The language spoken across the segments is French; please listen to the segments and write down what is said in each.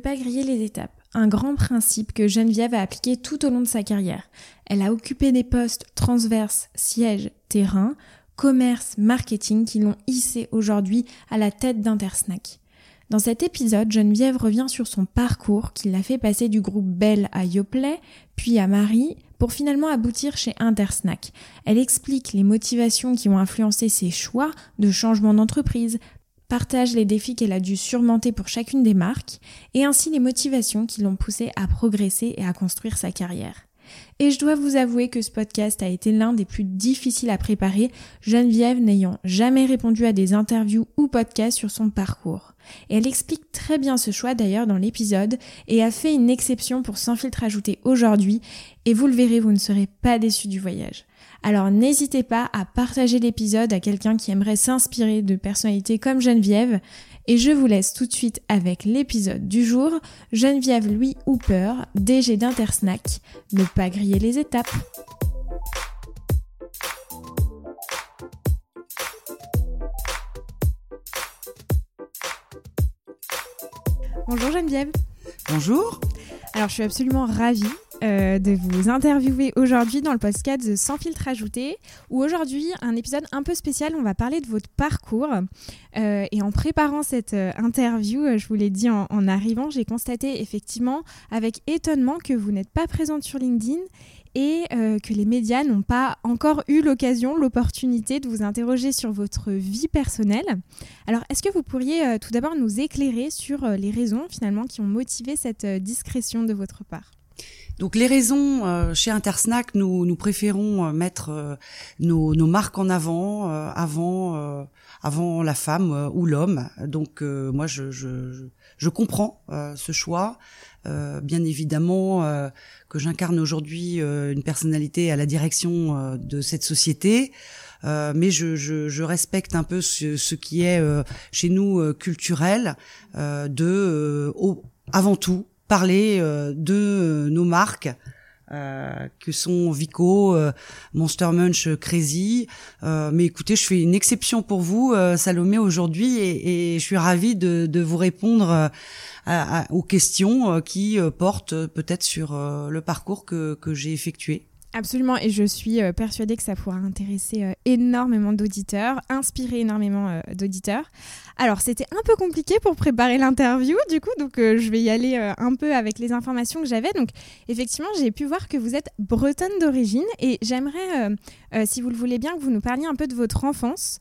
Pas griller les étapes. Un grand principe que Geneviève a appliqué tout au long de sa carrière. Elle a occupé des postes transverses, sièges, terrain, commerce, marketing qui l'ont hissé aujourd'hui à la tête d'Intersnack. Dans cet épisode, Geneviève revient sur son parcours qui l'a fait passer du groupe Bell à Yoplait, puis à Marie, pour finalement aboutir chez Intersnack. Elle explique les motivations qui ont influencé ses choix de changement d'entreprise, partage les défis qu'elle a dû surmonter pour chacune des marques et ainsi les motivations qui l'ont poussée à progresser et à construire sa carrière. Et je dois vous avouer que ce podcast a été l'un des plus difficiles à préparer, Geneviève n'ayant jamais répondu à des interviews ou podcasts sur son parcours. Elle explique très bien ce choix d'ailleurs dans l'épisode et a fait une exception pour Sans filtre ajouté aujourd'hui et vous le verrez, vous ne serez pas déçus du voyage. Alors n'hésitez pas à partager l'épisode à quelqu'un qui aimerait s'inspirer de personnalités comme Geneviève. Et je vous laisse tout de suite avec l'épisode du jour. Geneviève Louis Hooper, DG d'Intersnack. Ne pas griller les étapes. Bonjour Geneviève. Bonjour. Alors je suis absolument ravie euh, de vous interviewer aujourd'hui dans le podcast Sans filtre ajouté, où aujourd'hui, un épisode un peu spécial, on va parler de votre parcours. Euh, et en préparant cette euh, interview, je vous l'ai dit en arrivant, j'ai constaté effectivement avec étonnement que vous n'êtes pas présente sur LinkedIn et que les médias n'ont pas encore eu l'occasion, l'opportunité de vous interroger sur votre vie personnelle. Alors, est-ce que vous pourriez tout d'abord nous éclairer sur les raisons finalement qui ont motivé cette discrétion de votre part? Donc les raisons euh, chez Intersnack, nous nous préférons euh, mettre euh, nos, marques en avant avant avant la femme ou l'homme. Donc moi je, je, je comprends ce choix. bien évidemment que j'incarne aujourd'hui une personnalité à la direction de cette société. mais je, je, respecte un peu ce, ce qui est chez nous culturel de avant tout parler euh, de euh, nos marques. Euh, que sont Vico, Monster Munch, Crazy. mais écoutez, je fais une exception pour vous, Salomé, aujourd'hui, et, je suis ravie de, vous répondre aux questions qui portent peut-être sur le parcours que j'ai effectué. Absolument, et je suis persuadée que ça pourra intéresser énormément d'auditeurs, inspirer énormément d'auditeurs. Alors, c'était un peu compliqué pour préparer l'interview, du coup, donc euh, je vais y aller euh, un peu avec les informations que j'avais. Donc, effectivement, j'ai pu voir que vous êtes bretonne d'origine et j'aimerais, euh, si vous le voulez bien, que vous nous parliez un peu de votre enfance.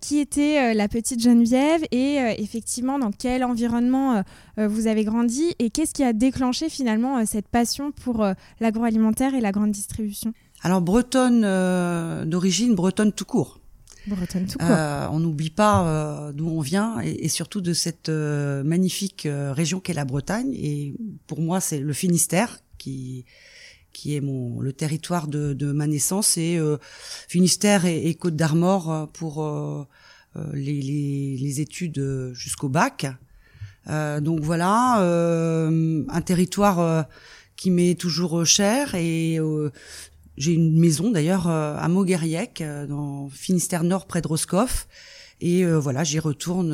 qui était la petite Geneviève et effectivement dans quel environnement vous avez grandi et qu'est-ce qui a déclenché finalement cette passion pour l'agroalimentaire et la grande distribution? Alors, bretonne d'origine, bretonne tout court. Euh, on n'oublie pas euh, d'où on vient et, surtout de cette euh, magnifique région qu'est la Bretagne. Et pour moi, c'est le Finistère qui qui est mon le territoire de, ma naissance et Finistère et, Côte d'Armor pour les, les, études jusqu'au bac. Donc voilà, un territoire qui m'est toujours cher et j'ai une maison d'ailleurs euh, à Mogueriec, euh, dans Finistère Nord, près de Roscoff. Et euh, voilà, j'y retourne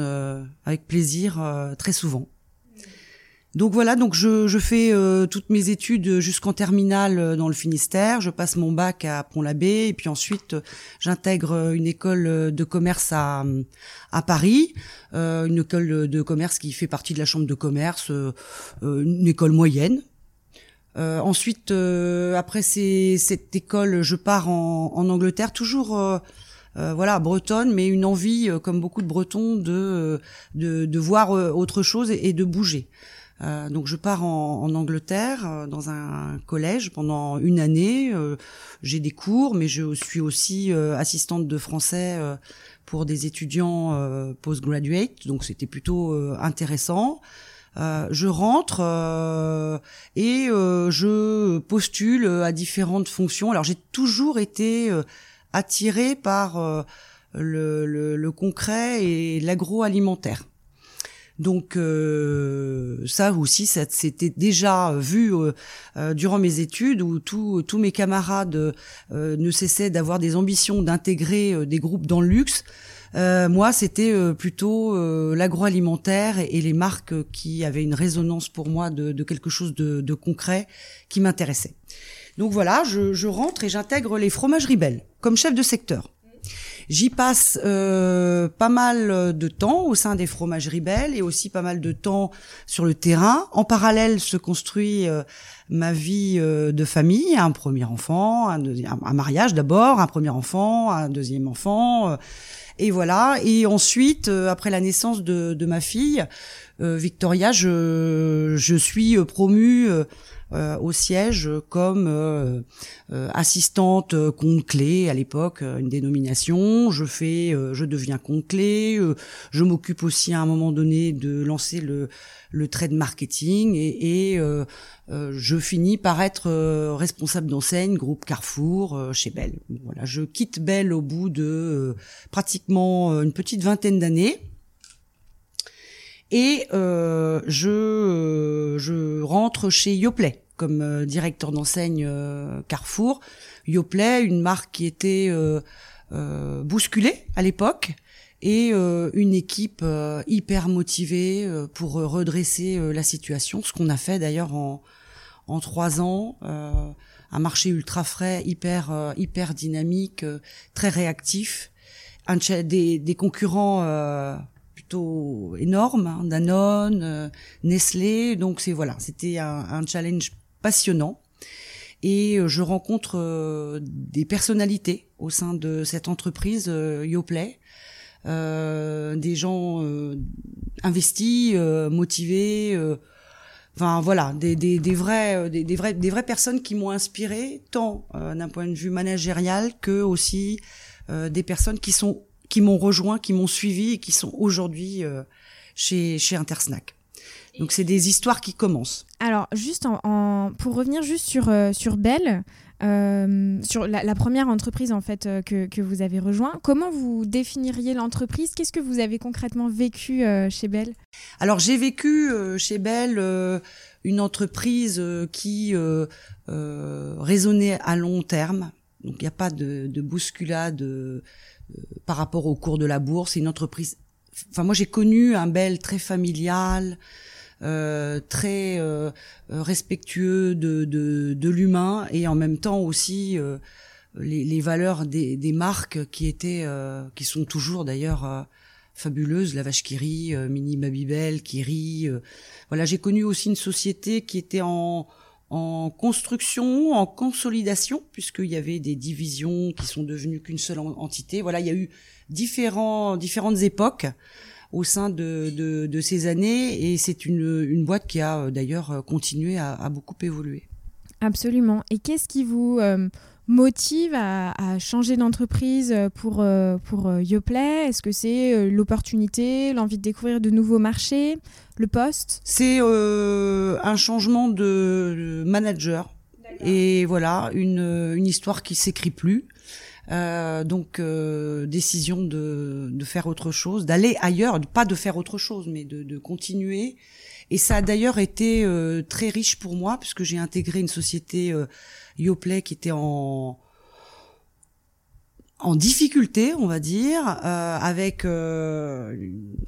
avec plaisir très souvent. Donc voilà, donc je, je fais toutes mes études jusqu'en terminale dans le Finistère. Je passe mon bac à Pont-l'Abbé et puis ensuite j'intègre une école de commerce à, à Paris, une école de commerce qui fait partie de la chambre de commerce, une école moyenne, euh, ensuite, euh, après cette école, je pars en, Angleterre, toujours euh, voilà bretonne, mais une envie, comme beaucoup de Bretons, de de, voir autre chose et, de bouger. Donc je pars en, Angleterre dans un collège pendant une année. J'ai des cours, mais je suis aussi assistante de français pour des étudiants postgraduate, donc c'était plutôt intéressant. Euh, je rentre euh, et euh, je postule à différentes fonctions. Alors j'ai toujours été attirée par le, le, concret et l'agroalimentaire. Donc ça aussi, ça c'était déjà vu durant mes études où tous mes camarades ne cessaient d'avoir des ambitions d'intégrer des groupes dans le luxe. moi, c'était plutôt l'agroalimentaire et, les marques qui avaient une résonance pour moi de, quelque chose de, concret qui m'intéressait. Donc voilà, je, je rentre et j'intègre les fromageries belles comme chef de secteur. J'y passe euh, pas mal de temps au sein des fromageries belles et aussi pas mal de temps sur le terrain. En parallèle se construit euh, ma vie euh, de famille, un premier enfant, un, mariage d'abord, un premier enfant, un deuxième enfant. et voilà. Et ensuite, après la naissance de, ma fille, Victoria, je, je suis promue au siège comme euh, euh, assistante compte clé à l'époque, une dénomination. Je fais, je deviens compte clé. je m'occupe aussi à un moment donné de lancer le le trade marketing et, et je finis par être responsable d'enseigne groupe Carrefour chez Bell. Voilà, je quitte Bell au bout de pratiquement une petite vingtaine d'années. Et euh, je, euh, je rentre chez Yoplait comme euh, directeur d'enseigne euh, Carrefour. Yoplait, une marque qui était bousculée à l'époque et une équipe hyper motivée pour redresser la situation, ce qu'on a fait d'ailleurs en, en trois ans. un marché ultra frais, hyper hyper dynamique, très réactif, un, des, des concurrents plutôt énorme, hein, Danone, euh, Nestlé. Donc c'est voilà, c'était un, challenge passionnant. Et euh, je rencontre euh, des personnalités au sein de cette entreprise Yoplay, des gens investis, motivés. Enfin voilà, des, vrais, des, vrais, des vraies personnes qui m'ont inspiré tant d'un point de vue managérial que aussi des personnes qui sont qui m'ont rejoint, qui m'ont suivi et qui sont aujourd'hui euh, chez, chez Intersnack. Donc c'est des histoires qui commencent. Alors juste en, pour revenir juste sur euh, sur Bell, euh, sur la, première entreprise en fait que, que, vous avez rejoint, comment vous définiriez l'entreprise? Qu'est-ce que vous avez concrètement vécu chez Bell Alors j'ai vécu chez Bell une entreprise qui raisonnait à long terme. Donc il n'y a pas de, de bousculade par rapport au cours de la bourse. C'est une entreprise. Enfin, moi, j'ai connu un bel très familial, euh, très euh, respectueux de, de, de l'humain et en même temps aussi euh, les, les, valeurs des, des, marques qui étaient, euh, qui sont toujours d'ailleurs euh, fabuleuses. La vache qui rit, Mini Babybel qui rit. voilà, j'ai connu aussi une société qui était en en construction, en consolidation, puisqu'il y avait des divisions qui sont devenues qu'une seule entité. Voilà, il y a eu différents, différentes époques au sein de, de, de ces années, et c'est une, une boîte qui a euh, d'ailleurs continué à, à, beaucoup évoluer. Absolument. Et qu'est-ce qui vous euh, motive à, à changer d'entreprise pour, euh, pour Yoplait? Est-ce que c'est l'opportunité, l'envie de découvrir de nouveaux marchés le poste? C'est euh, un changement de manager et voilà une, une histoire qui s'écrit plus. Euh, donc euh, décision de, de faire autre chose, d'aller ailleurs, pas de faire autre chose, mais de, de continuer. Et ça a d'ailleurs été euh, très riche pour moi puisque j'ai intégré une société euh, Yoplay qui était en en difficulté, on va dire, euh, avec euh,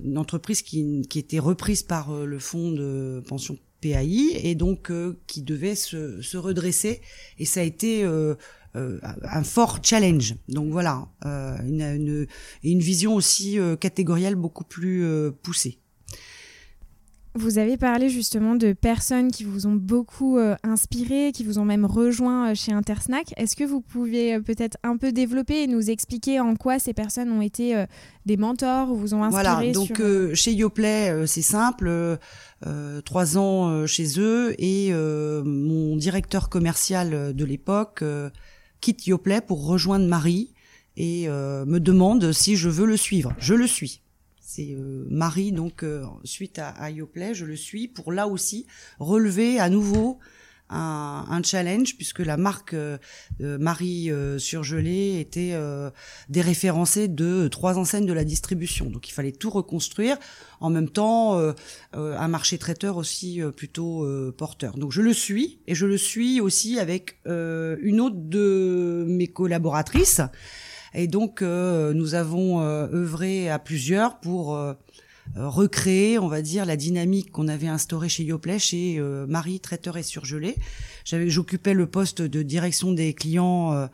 une entreprise qui, qui était reprise par euh, le fonds de pension PAI et donc euh, qui devait se, se, redresser. Et ça a été un fort challenge. Donc voilà, une, une, une, vision aussi catégorielle beaucoup plus poussée. Vous avez parlé justement de personnes qui vous ont beaucoup euh, inspiré, qui vous ont même rejoint euh, chez Intersnack. Est-ce que vous pouvez euh, peut-être un peu développer et nous expliquer en quoi ces personnes ont été des mentors ou vous ont inspiré Voilà, donc chez Yoplait, c'est simple, trois ans chez eux et mon directeur commercial de l'époque quitte Yoplait pour rejoindre Marie et me demande si je veux le suivre. Je le suis. C'est euh, Marie, donc euh, suite à, à je le suis pour là aussi relever à nouveau un, challenge puisque la marque euh, Marie surgelée était déréférencée de trois enseignes de la distribution. Donc il fallait tout reconstruire. En même temps, un marché traiteur aussi plutôt porteur. Donc je le suis et je le suis aussi avec une autre de mes collaboratrices Et donc, nous avons œuvré à plusieurs pour recréer, on va dire, la dynamique qu'on avait instaurée chez Yoplait, chez Marie, traiteur et surgelé. J'occupais le poste de direction des clients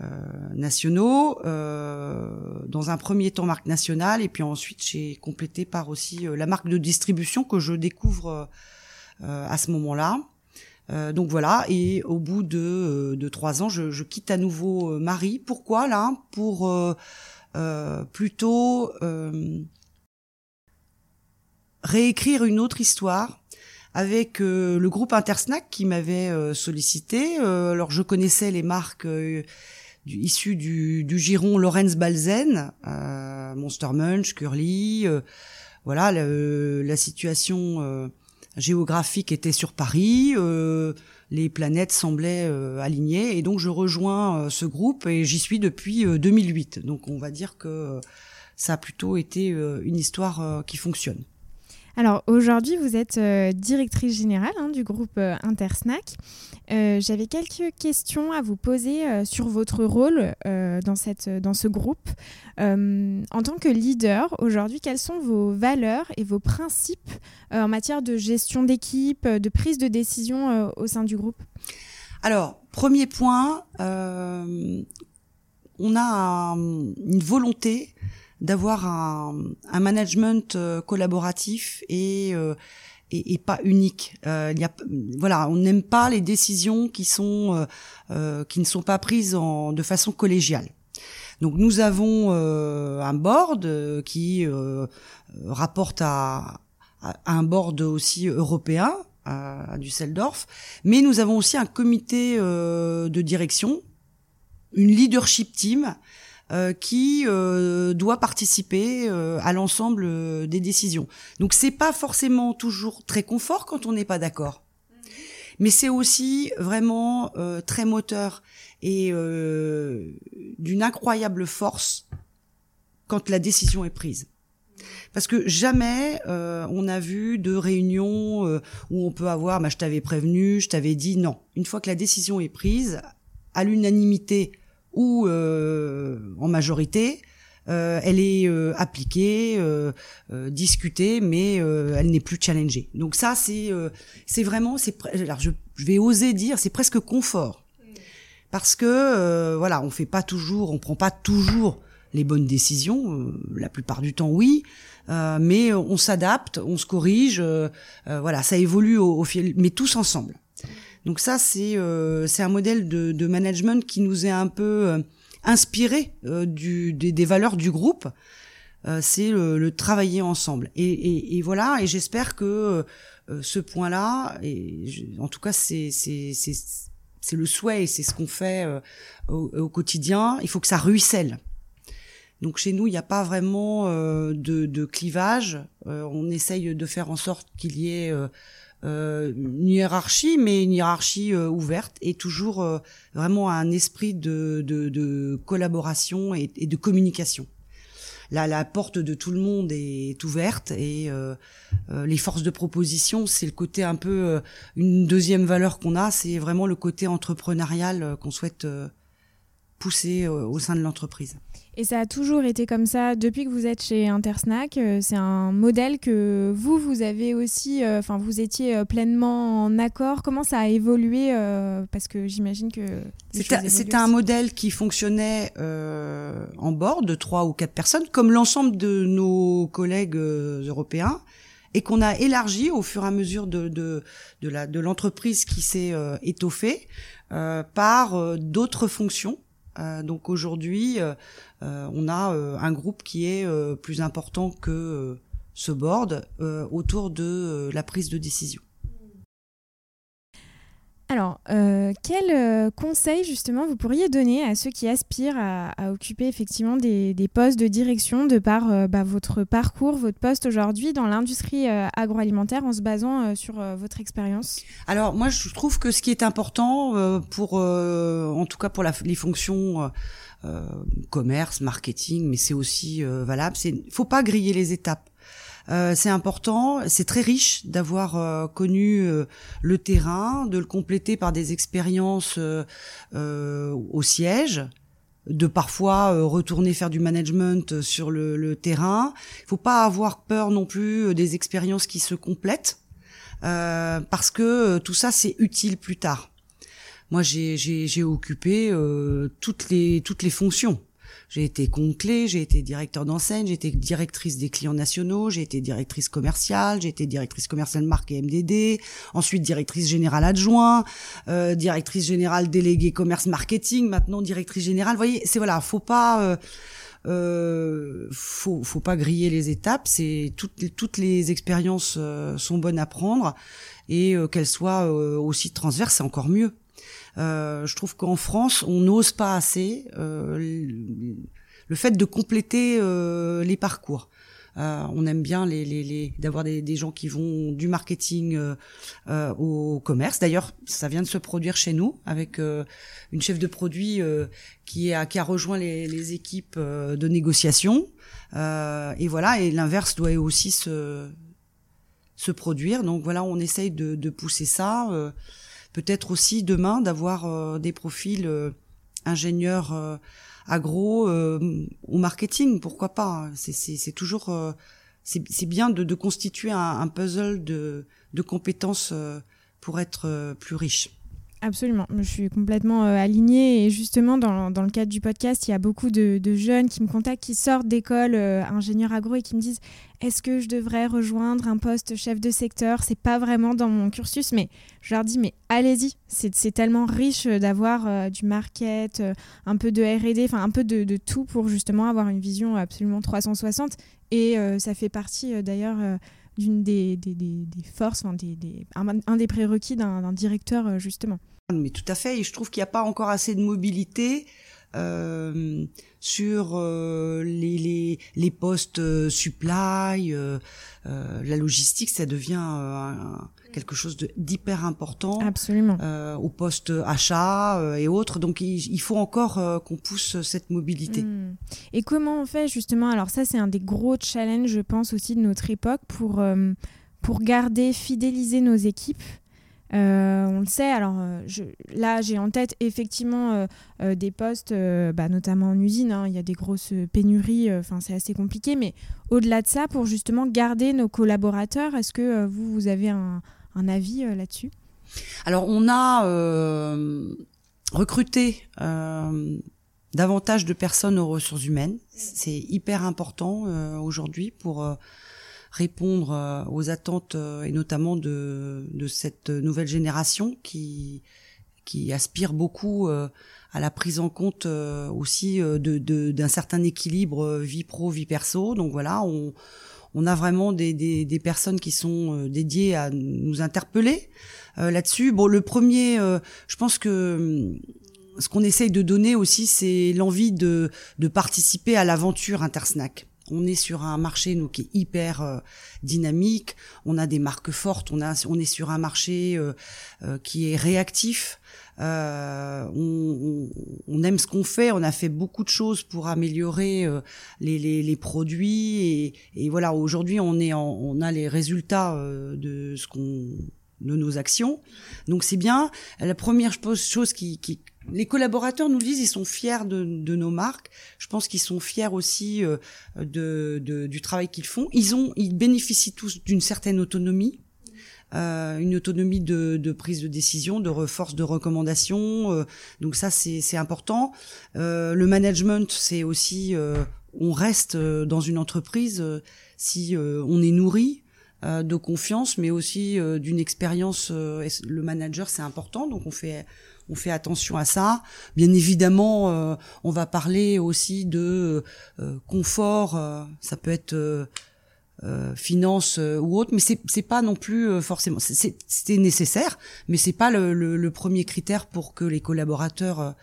euh, nationaux, euh, dans un premier temps marque nationale, et puis ensuite j'ai complété par aussi euh, la marque de distribution que je découvre à ce moment-là. Donc voilà, et au bout de, de trois ans, je, quitte à nouveau Marie. Pourquoi là? Pour plutôt réécrire une autre histoire avec le groupe Intersnack qui m'avait sollicité. alors je connaissais les marques issu du, giron Lorenz Balzen, euh, Monster Munch, Curly. Euh, voilà, la situation euh, géographique était sur Paris. les planètes semblaient alignées et donc je rejoins ce groupe et j'y suis depuis 2008. Donc on va dire que ça a plutôt été une histoire qui fonctionne. Alors aujourd'hui, vous êtes euh, directrice générale hein, du groupe euh, Intersnack. Euh, j'avais quelques questions à vous poser sur votre rôle dans, cette, dans ce groupe. en tant que leader, aujourd'hui, quelles sont vos valeurs et vos principes en matière de gestion d'équipe, de prise de décision au sein du groupe? Alors, premier point, on a une volonté d'avoir un, un, management euh, collaboratif et, euh, et, et pas unique. Euh, y a, voilà, on n'aime pas les décisions qui sont euh, qui ne sont pas prises en, de façon collégiale. Donc nous avons un board qui rapporte à, à, un board aussi européen à, à Düsseldorf, mais nous avons aussi un comité de direction, une leadership team euh, qui euh, doit participer euh, à l'ensemble des décisions. Donc c'est pas forcément toujours très confort quand on n'est pas d'accord, mais c'est aussi vraiment très moteur et d'une incroyable force quand la décision est prise. Parce que jamais on a vu de réunion où on peut avoir, bah, je t'avais prévenu, je t'avais dit non. Une fois que la décision est prise, à l'unanimité ou euh, en majorité, euh, elle est euh, appliquée, discutée, mais elle n'est plus challengée. Donc ça, c'est c'est vraiment, c'est alors je, je, vais oser dire, c'est presque confort, parce que voilà, on fait pas toujours, on prend pas toujours les bonnes décisions, la plupart du temps oui, mais on s'adapte, on se corrige, voilà, ça évolue au, au fil, mais tous ensemble. Donc ça, c'est euh, c'est un modèle de, de, management qui nous est un peu euh, inspiré euh, du, des, des, valeurs du groupe. c'est le, le, travailler ensemble. Et, et, et voilà. Et j'espère que ce point-là, et en tout cas, c'est c'est le souhait et c'est ce qu'on fait au, au, quotidien. Il faut que ça ruisselle. Donc chez nous, il n'y a pas vraiment de, de, clivage. on essaye de faire en sorte qu'il y ait euh, une hiérarchie, mais une hiérarchie euh, ouverte et toujours euh, vraiment un esprit de, de, de collaboration et, de communication. Là, la porte de tout le monde est ouverte et les forces de proposition, c'est le côté un peu une deuxième valeur qu'on a, c'est vraiment le côté entrepreneurial qu'on souhaite pousser au sein de l'entreprise. Et ça a toujours été comme ça depuis que vous êtes chez Intersnack. Euh, c'est un modèle que vous, vous avez aussi, euh, enfin, vous étiez euh, pleinement en accord. Comment ça a évolué Parce que j'imagine que. C'était un modèle qui fonctionnait en bord de trois ou quatre personnes, comme l'ensemble de nos collègues européens et qu'on a élargi au fur et à mesure de, de, de, la, de l'entreprise qui s'est étoffée par d'autres fonctions euh, donc aujourd'hui, euh, euh, on a un groupe qui est plus important que ce board autour de la prise de décision. Alors, euh, quel euh, conseil justement vous pourriez donner à ceux qui aspirent à, occuper effectivement des, postes de direction de par euh, bah, votre parcours, votre poste aujourd'hui dans l'industrie agroalimentaire en se basant sur votre expérience? Alors moi, je trouve que ce qui est important pour, en tout cas pour les fonctions commerce, marketing, mais c'est aussi valable, c'est faut pas griller les étapes. Euh, c'est important, c'est très riche d'avoir euh, connu euh, le terrain, de le compléter par des expériences au siège, de parfois retourner faire du management sur le, le terrain. Il faut pas avoir peur non plus des expériences qui se complètent. Euh, parce que tout ça c'est utile plus tard. Moi j'ai occupé euh, toutes les toutes les fonctions. J'ai été clé, j'ai été directeur d'enseigne, j'ai été directrice des clients nationaux, j'ai été directrice commerciale, j'ai été directrice commerciale marque et MDD, ensuite directrice générale adjoint, euh, directrice générale déléguée commerce marketing, maintenant directrice générale. Vous voyez, c'est voilà, faut pas euh, euh, faut, faut pas griller les étapes. C'est toutes, toutes les expériences euh, sont bonnes à prendre et euh, qu'elles soient euh, aussi transverses, c'est encore mieux. Euh, je trouve qu'en France, on n'ose pas assez euh, le fait de compléter euh, les parcours. on aime bien les, les, les d'avoir des, des, gens qui vont du marketing au commerce. D'ailleurs, ça vient de se produire chez nous avec une chef de produit qui, a, qui a rejoint les, les équipes de négociation. et voilà, et l'inverse doit aussi se se produire. Donc voilà, on essaye de, de pousser ça peut-être aussi demain d'avoir euh, des profils euh, ingénieurs euh, agro ou marketing, pourquoi pas C'est toujours c'est bien de, constituer un, puzzle de compétences pour être plus riche. Absolument, je suis complètement euh, alignée et justement dans, dans, le cadre du podcast, il y a beaucoup de, jeunes qui me contactent, qui sortent d'école euh, ingénieur agro et qui me disent est-ce que je devrais rejoindre un poste chef de secteur? C'est pas vraiment dans mon cursus, mais je leur dis mais allez-y, c'est tellement riche d'avoir euh, du market, un peu de R&D, enfin un peu de, de, tout pour justement avoir une vision absolument 360 et ça fait partie d'ailleurs d'une des, des, des, forces, des, un, des prérequis d'un directeur, euh, justement. Mais tout à fait, et je trouve qu'il n'y a pas encore assez de mobilité euh, sur euh, les, les, les, postes supply, la logistique, ça devient quelque chose d'hyper important. Absolument. Euh, au poste achat euh, et autres. Donc il, faut encore euh, qu'on pousse cette mobilité. Hmm. Et comment on fait justement? Alors ça c'est un des gros challenges, je pense aussi de notre époque pour pour garder, fidéliser nos équipes. On le sait, alors je, là j'ai en tête effectivement des postes, bah, notamment en usine, hein. il y a des grosses pénuries, enfin c'est assez compliqué, mais au-delà de ça, pour justement garder nos collaborateurs, est-ce que vous, avez un, un avis euh, là-dessus? Alors, on a euh, recruté euh, davantage de personnes aux ressources humaines. C'est hyper important aujourd'hui pour répondre aux attentes et notamment de, de, cette nouvelle génération qui qui aspire beaucoup à la prise en compte aussi de d'un certain équilibre vie pro vie perso. Donc voilà, on on a vraiment des, des, personnes qui sont euh, dédiées à nous interpeller euh, là-dessus. Bon, le premier, euh, je pense que ce qu'on essaye de donner aussi, c'est l'envie de, de participer à l'aventure Intersnack. On est sur un marché nous, qui est hyper dynamique. On a des marques fortes. On a, on est sur un marché qui est réactif. Euh, on, on, aime ce qu'on fait. On a fait beaucoup de choses pour améliorer euh, les, les, les, produits et, et voilà. Aujourd'hui, on est, en, on a les résultats euh, de ce qu'on de nos actions. Donc c'est bien. La première chose qui, qui, les collaborateurs nous le disent, ils sont fiers de, de nos marques. Je pense qu'ils sont fiers aussi euh, de, de, du travail qu'ils font. Ils ont, ils bénéficient tous d'une certaine autonomie. Euh, une autonomie de, de, prise de décision, de force de recommandation. Euh, donc ça, c'est important. Euh, le management, c'est aussi, on reste dans une entreprise si on est nourri de confiance, mais aussi d'une expérience. le manager, c'est important, donc on fait on fait attention à ça. Bien évidemment, on va parler aussi de confort. ça peut être euh, finance euh, ou autre, mais c'est c'est pas non plus euh, forcément. C'était nécessaire, mais c'est pas le, le, premier critère pour que les collaborateurs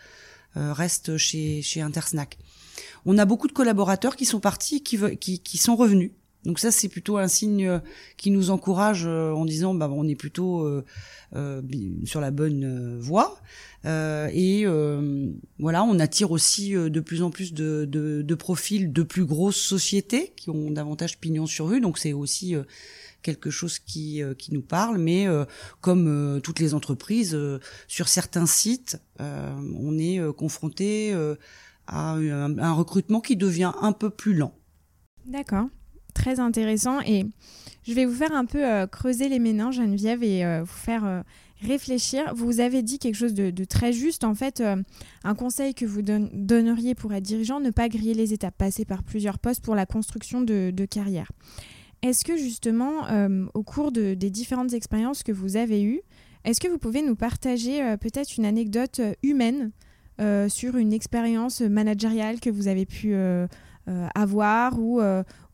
restent chez chez Intersnack. On a beaucoup de collaborateurs qui sont partis, qui qui, qui sont revenus. Donc ça, c'est plutôt un signe qui nous encourage en disant, bah, on est plutôt euh, sur la bonne voie. Euh, et euh, voilà, on attire aussi euh, de plus en plus de, de, de, profils de plus grosses sociétés qui ont davantage pignon sur rue. Donc c'est aussi quelque chose qui, qui nous parle, mais comme toutes les entreprises, sur certains sites, on est confronté à un, recrutement qui devient un peu plus lent. D'accord, très intéressant. Et je vais vous faire un peu creuser les méninges, Geneviève, et vous faire réfléchir. Vous avez dit quelque chose de, très juste. En fait, euh, un conseil que vous donneriez pour être dirigeant, ne pas griller les étapes, passer par plusieurs postes pour la construction de, carrière. Est-ce que justement, euh, au cours des différentes expériences que vous avez eues, est-ce que vous pouvez nous partager euh, peut-être une anecdote humaine sur une expérience managériale que vous avez pu avoir ou,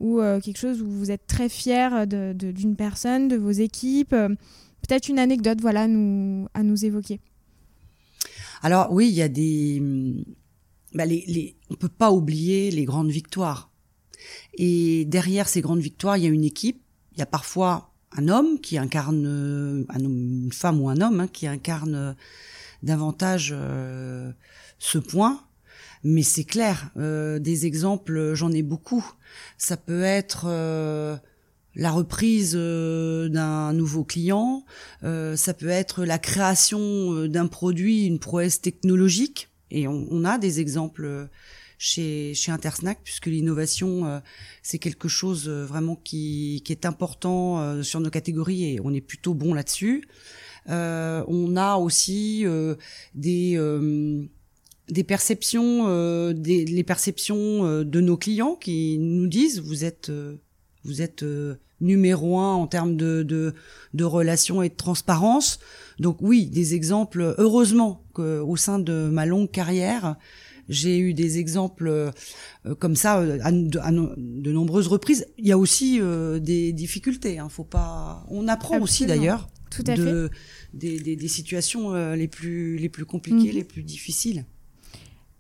ou quelque chose où vous êtes très fier d'une personne, de vos équipes peut-être une anecdote voilà, nous, à nous évoquer. Alors oui, il y a des... Bah, les, on peut pas oublier les grandes victoires. Et derrière ces grandes victoires, il y a une équipe. Il y a parfois un homme qui incarne, un une femme ou un homme hein, qui incarne davantage euh, ce point. Mais c'est clair, euh, des exemples, j'en ai beaucoup. Ça peut être euh, la reprise euh, d'un nouveau client, euh, ça peut être la création euh, d'un produit, une prouesse technologique, et on, a des exemples chez, chez Intersnack, puisque l'innovation, c'est quelque chose vraiment qui, qui est important sur nos catégories, et on est plutôt bon là-dessus. on a aussi des des perceptions, des, les perceptions de nos clients qui nous disent vous êtes vous êtes euh, numéro un en termes de, de, de, relations et de transparence. Donc oui, des exemples. Heureusement qu'au sein de ma longue carrière, j'ai eu des exemples euh, comme ça euh, à, de, nombreuses reprises. Il y a aussi des difficultés. Hein, faut pas. On apprend aussi d'ailleurs de des, des, des, situations les plus les plus compliquées, mm. les plus difficiles.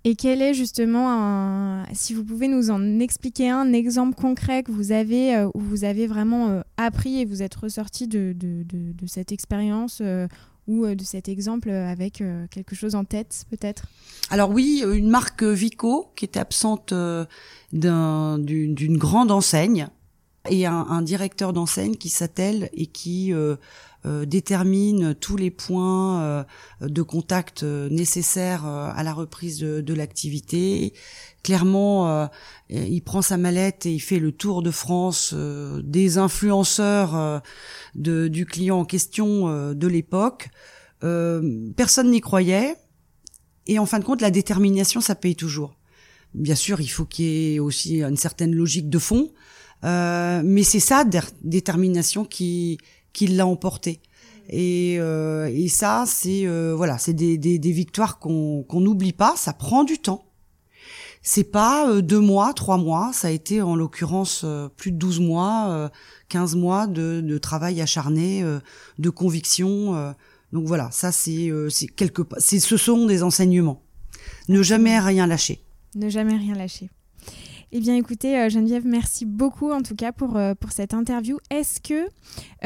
Et quel est justement, un, si vous pouvez nous en expliquer un exemple concret que vous avez, euh, où vous avez vraiment euh, appris et vous êtes ressorti de, de, de, cette expérience euh, ou de cet exemple avec quelque chose en tête peut-être? Alors oui, une marque Vico qui était absente d'une grande enseigne et un, un directeur d'enseigne qui s'attelle et qui détermine tous les points euh, de contact euh, nécessaires à la reprise de, l'activité. Clairement, il prend sa mallette et il fait le tour de France des influenceurs de, du client en question de l'époque. personne n'y croyait. Et en fin de compte, la détermination, ça paye toujours. Bien sûr, il faut qu'il y ait aussi une certaine logique de fond, mais c'est ça, détermination, qui, qui l'a emporté. Et, euh, et ça, c'est euh, voilà, c'est des, des, des, victoires qu'on qu'on n'oublie pas. Ça prend du temps. C'est pas euh, deux mois, trois mois. Ça a été en l'occurrence euh, plus de douze mois, euh, quinze mois de, de, travail acharné, de conviction. donc voilà, ça c'est c'est quelque c'est ce sont des enseignements. Ne jamais rien lâcher. Ne jamais rien lâcher. Eh bien, écoutez, euh, Geneviève, merci beaucoup en tout cas pour, euh, pour cette interview. Est-ce que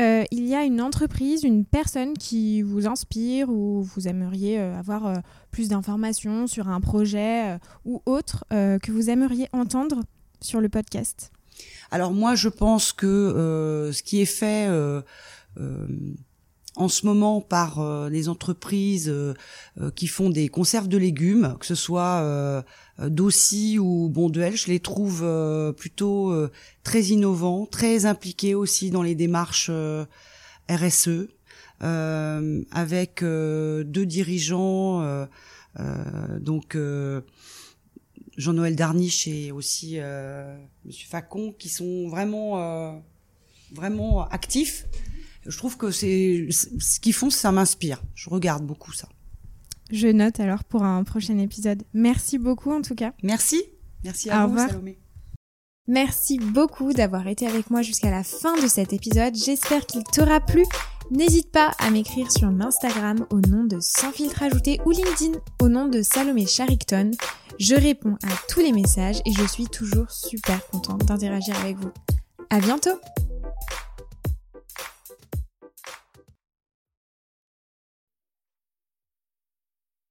euh, il y a une entreprise, une personne qui vous inspire ou vous aimeriez avoir plus d'informations sur un projet ou autre que vous aimeriez entendre sur le podcast? Alors moi, je pense que ce qui est fait en ce moment par euh, les entreprises euh, euh, qui font des conserves de légumes, que ce soit Dossi ou Bonduel, je les trouve plutôt très innovants, très impliqués aussi dans les démarches RSE, avec deux dirigeants, donc Jean-Noël Darniche et aussi Monsieur Facon, qui sont vraiment vraiment actifs je trouve que c'est ce qu'ils font, ça m'inspire. Je regarde beaucoup ça. Je note alors pour un prochain épisode. Merci beaucoup en tout cas. Merci. Merci à vous, Salomé. Merci beaucoup d'avoir été avec moi jusqu'à la fin de cet épisode. J'espère qu'il t'aura plu. N'hésite pas à m'écrire sur Instagram au nom de Sans filtre ajouté ou LinkedIn au nom de Salomé Charicton. Je réponds à tous les messages et je suis toujours super contente d'interagir avec vous. À bientôt!